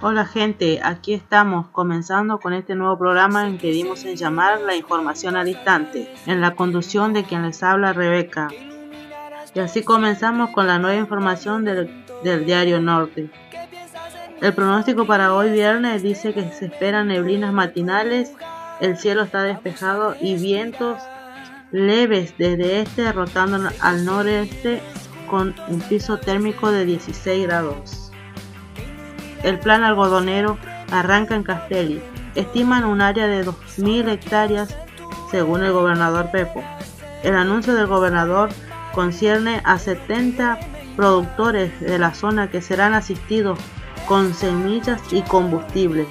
Hola gente, aquí estamos comenzando con este nuevo programa en que dimos en llamar la información al instante, en la conducción de quien les habla Rebeca. Y así comenzamos con la nueva información del, del diario Norte. El pronóstico para hoy viernes dice que se esperan neblinas matinales, el cielo está despejado y vientos leves desde este rotando al noreste con un piso térmico de 16 grados. El plan algodonero arranca en Castelli. Estiman un área de 2.000 hectáreas según el gobernador Pepo. El anuncio del gobernador concierne a 70 productores de la zona que serán asistidos con semillas y combustibles.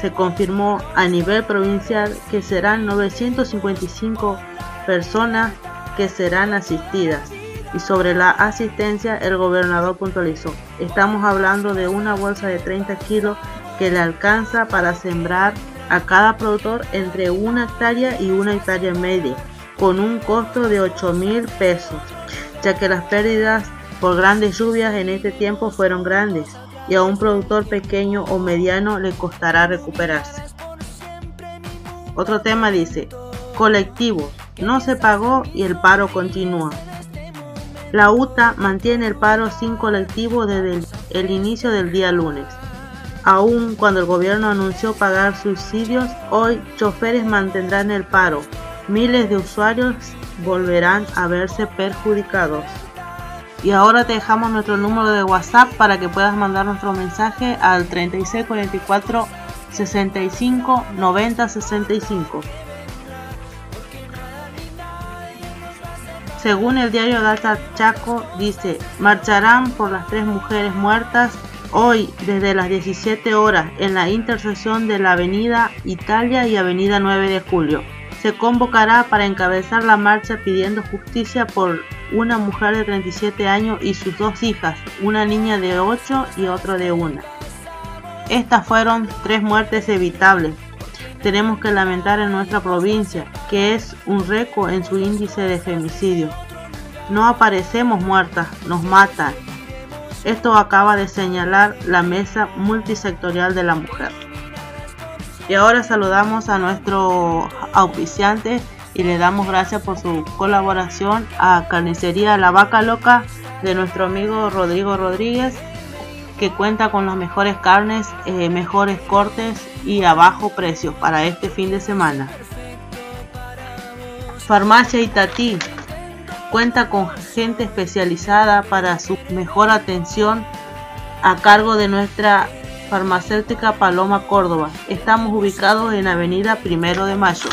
Se confirmó a nivel provincial que serán 955 personas que serán asistidas. Y sobre la asistencia, el gobernador puntualizó, estamos hablando de una bolsa de 30 kilos que le alcanza para sembrar a cada productor entre una hectárea y una hectárea media, con un costo de 8 mil pesos, ya que las pérdidas por grandes lluvias en este tiempo fueron grandes y a un productor pequeño o mediano le costará recuperarse. Otro tema dice, colectivos, no se pagó y el paro continúa. La UTA mantiene el paro sin colectivo desde el, inicio del día lunes. Aún cuando el gobierno anunció pagar subsidios, hoy choferes mantendrán el paro. Miles de usuarios volverán a verse perjudicados. Y ahora te dejamos nuestro número de WhatsApp para que puedas mandar nuestro mensaje al 3644 65 90 65. Según el diario Data Chaco, dice, marcharán por las tres mujeres muertas hoy desde las 17 horas en la intersección de la Avenida Italia y Avenida 9 de Julio. Se convocará para encabezar la marcha pidiendo justicia por una mujer de 37 años y sus dos hijas, una niña de 8 y otra de 1. Estas fueron tres muertes evitables. Tenemos que lamentar en nuestra provincia, que es un récord en su índice de femicidio. No aparecemos muertas, nos matan. Esto acaba de señalar la Mesa Multisectorial de la Mujer. Y ahora saludamos a nuestro auspiciante y le damos gracias por su colaboración a Carnicería La Vaca Loca de nuestro amigo Rodrigo Rodríguez que cuenta con las mejores carnes, eh, mejores cortes y a bajo precio para este fin de semana. Farmacia Itatí cuenta con gente especializada para su mejor atención a cargo de nuestra farmacéutica Paloma Córdoba. Estamos ubicados en Avenida Primero de Mayo.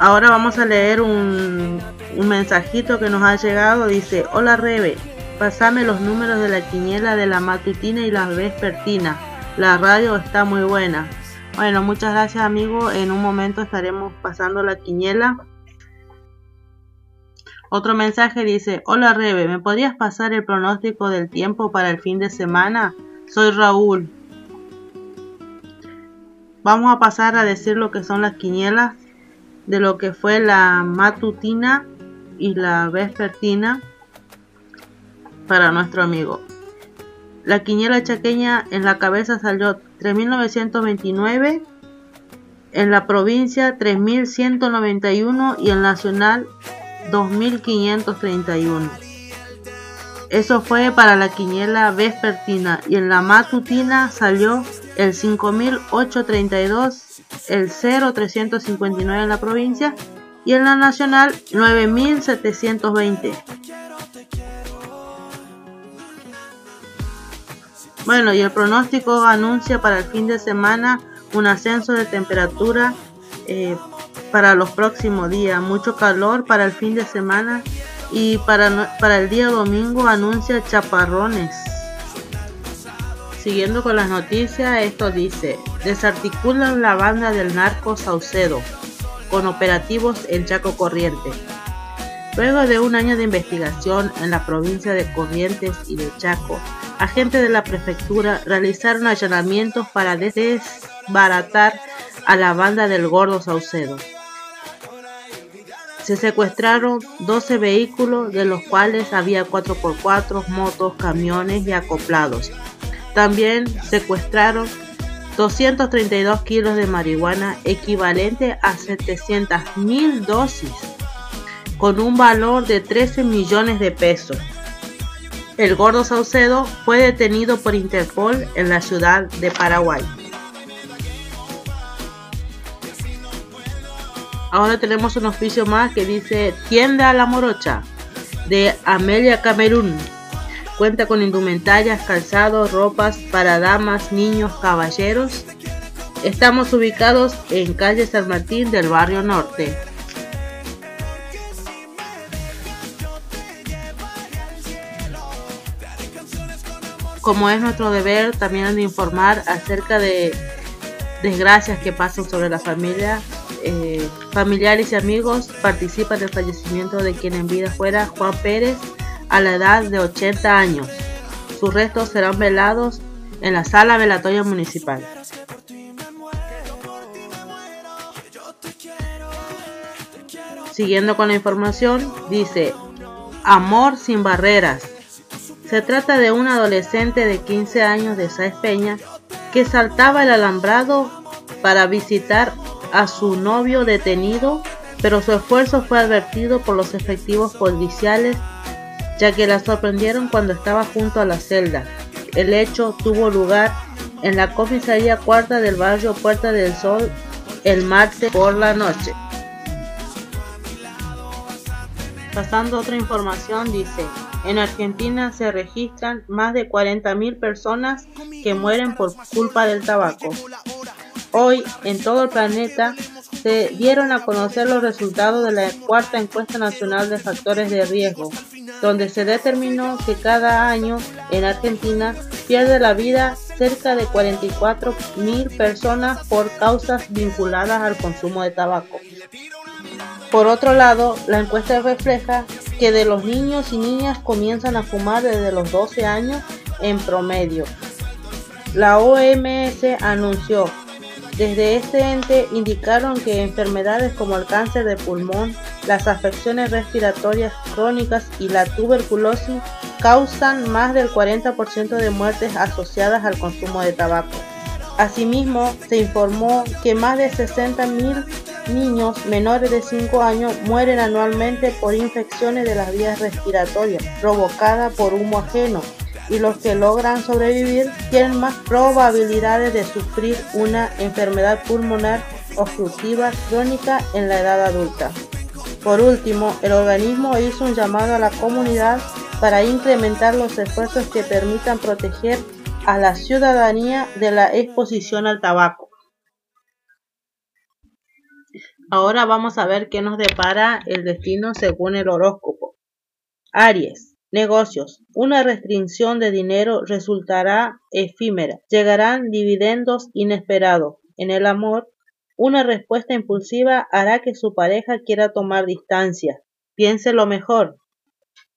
Ahora vamos a leer un, un mensajito que nos ha llegado. Dice, hola Rebe, pasame los números de la quiniela de la matutina y la vespertina. La radio está muy buena. Bueno, muchas gracias amigo. En un momento estaremos pasando la quiniela. Otro mensaje dice, hola Rebe, ¿me podrías pasar el pronóstico del tiempo para el fin de semana? Soy Raúl. Vamos a pasar a decir lo que son las quinielas de lo que fue la matutina y la vespertina para nuestro amigo. La quiniela chaqueña en la cabeza salió 3.929, en la provincia 3.191 y en nacional 2.531. Eso fue para la quiniela vespertina y en la matutina salió el 5.832 el 0359 en la provincia y en la nacional 9720. Bueno, y el pronóstico anuncia para el fin de semana un ascenso de temperatura eh, para los próximos días, mucho calor para el fin de semana y para, para el día domingo anuncia chaparrones. Siguiendo con las noticias, esto dice, desarticulan la banda del narco Saucedo con operativos en Chaco Corriente. Luego de un año de investigación en la provincia de Corrientes y de Chaco, agentes de la prefectura realizaron allanamientos para desbaratar a la banda del Gordo Saucedo. Se secuestraron 12 vehículos, de los cuales había 4x4, motos, camiones y acoplados, También secuestraron 232 kilos de marihuana equivalente a 700 mil dosis con un valor de 13 millones de pesos. El gordo Saucedo fue detenido por Interpol en la ciudad de Paraguay. Ahora tenemos un oficio más que dice Tienda a la Morocha de Amelia Camerún. Cuenta con indumentarias, calzados, ropas para damas, niños, caballeros. Estamos ubicados en calle San Martín del barrio norte. Como es nuestro deber, también de informar acerca de desgracias que pasan sobre la familia. Eh, familiares y amigos participan del fallecimiento de quien en vida fuera Juan Pérez, a la edad de 80 años. Sus restos serán velados en la sala velatoria municipal. Siguiendo con la información, dice, Amor sin barreras. Se trata de un adolescente de 15 años de Saez Peña que saltaba el alambrado para visitar a su novio detenido, pero su esfuerzo fue advertido por los efectivos policiales ya que la sorprendieron cuando estaba junto a la celda. El hecho tuvo lugar en la comisaría cuarta del barrio Puerta del Sol el martes por la noche. Pasando otra información, dice, en Argentina se registran más de 40.000 personas que mueren por culpa del tabaco. Hoy, en todo el planeta, se dieron a conocer los resultados de la cuarta encuesta nacional de factores de riesgo, donde se determinó que cada año en Argentina pierde la vida cerca de 44 mil personas por causas vinculadas al consumo de tabaco. Por otro lado, la encuesta refleja que de los niños y niñas comienzan a fumar desde los 12 años en promedio. La OMS anunció desde este ente indicaron que enfermedades como el cáncer de pulmón, las afecciones respiratorias crónicas y la tuberculosis causan más del 40% de muertes asociadas al consumo de tabaco. Asimismo, se informó que más de 60.000 niños menores de 5 años mueren anualmente por infecciones de las vías respiratorias provocadas por humo ajeno y los que logran sobrevivir tienen más probabilidades de sufrir una enfermedad pulmonar obstructiva crónica en la edad adulta. Por último, el organismo hizo un llamado a la comunidad para incrementar los esfuerzos que permitan proteger a la ciudadanía de la exposición al tabaco. Ahora vamos a ver qué nos depara el destino según el horóscopo. Aries. Negocios. Una restricción de dinero resultará efímera. Llegarán dividendos inesperados. En el amor, una respuesta impulsiva hará que su pareja quiera tomar distancia. Piense lo mejor.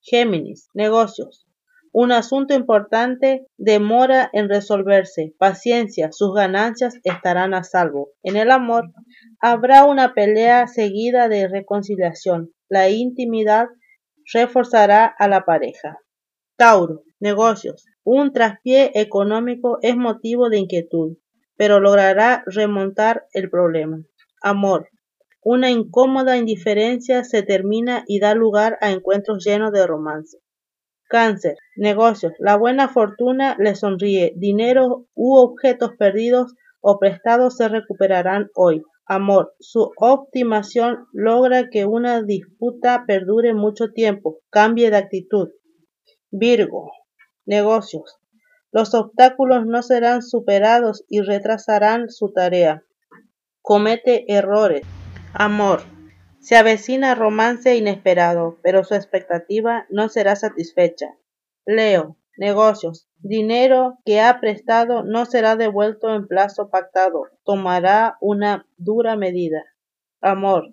Géminis. Negocios. Un asunto importante demora en resolverse. Paciencia, sus ganancias estarán a salvo. En el amor, habrá una pelea seguida de reconciliación. La intimidad reforzará a la pareja. Tauro, negocios. Un traspié económico es motivo de inquietud, pero logrará remontar el problema. Amor. Una incómoda indiferencia se termina y da lugar a encuentros llenos de romance. Cáncer. Negocios. La buena fortuna le sonríe. Dinero u objetos perdidos o prestados se recuperarán hoy amor. Su optimación logra que una disputa perdure mucho tiempo, cambie de actitud. Virgo. Negocios. Los obstáculos no serán superados y retrasarán su tarea. Comete errores. Amor. Se avecina romance inesperado, pero su expectativa no será satisfecha. Leo. Negocios. Dinero que ha prestado no será devuelto en plazo pactado. Tomará una dura medida. Amor.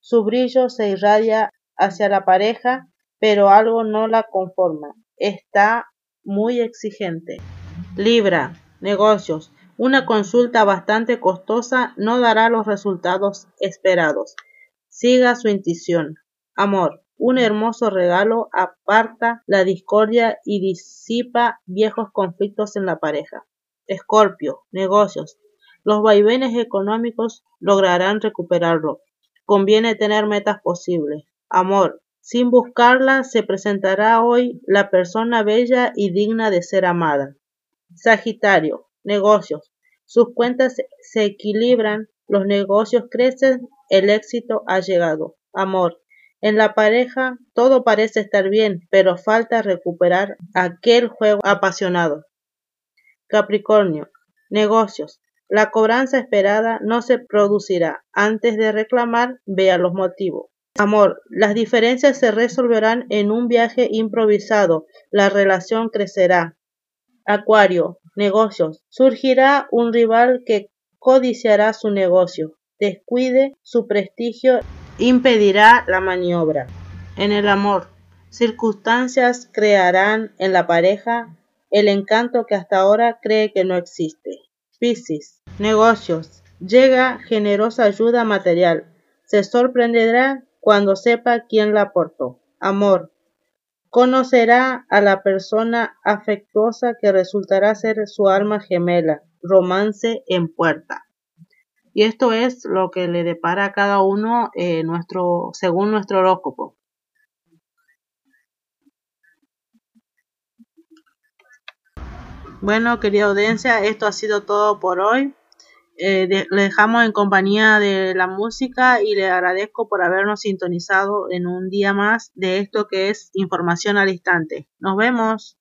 Su brillo se irradia hacia la pareja, pero algo no la conforma. Está muy exigente. Libra. Negocios. Una consulta bastante costosa no dará los resultados esperados. Siga su intuición. Amor. Un hermoso regalo aparta la discordia y disipa viejos conflictos en la pareja. Escorpio, negocios. Los vaivenes económicos lograrán recuperarlo. Conviene tener metas posibles. Amor. Sin buscarla se presentará hoy la persona bella y digna de ser amada. Sagitario. Negocios. Sus cuentas se equilibran, los negocios crecen, el éxito ha llegado. Amor. En la pareja todo parece estar bien, pero falta recuperar aquel juego apasionado. Capricornio. Negocios. La cobranza esperada no se producirá. Antes de reclamar, vea los motivos. Amor. Las diferencias se resolverán en un viaje improvisado. La relación crecerá. Acuario. Negocios. Surgirá un rival que codiciará su negocio. Descuide su prestigio impedirá la maniobra. En el amor. Circunstancias crearán en la pareja el encanto que hasta ahora cree que no existe. Piscis. Negocios. Llega generosa ayuda material. Se sorprenderá cuando sepa quién la aportó. Amor. Conocerá a la persona afectuosa que resultará ser su alma gemela. Romance en puerta. Y esto es lo que le depara a cada uno eh, nuestro, según nuestro horóscopo. Bueno, querida audiencia, esto ha sido todo por hoy. Eh, le dejamos en compañía de la música y le agradezco por habernos sintonizado en un día más de esto que es información al instante. Nos vemos.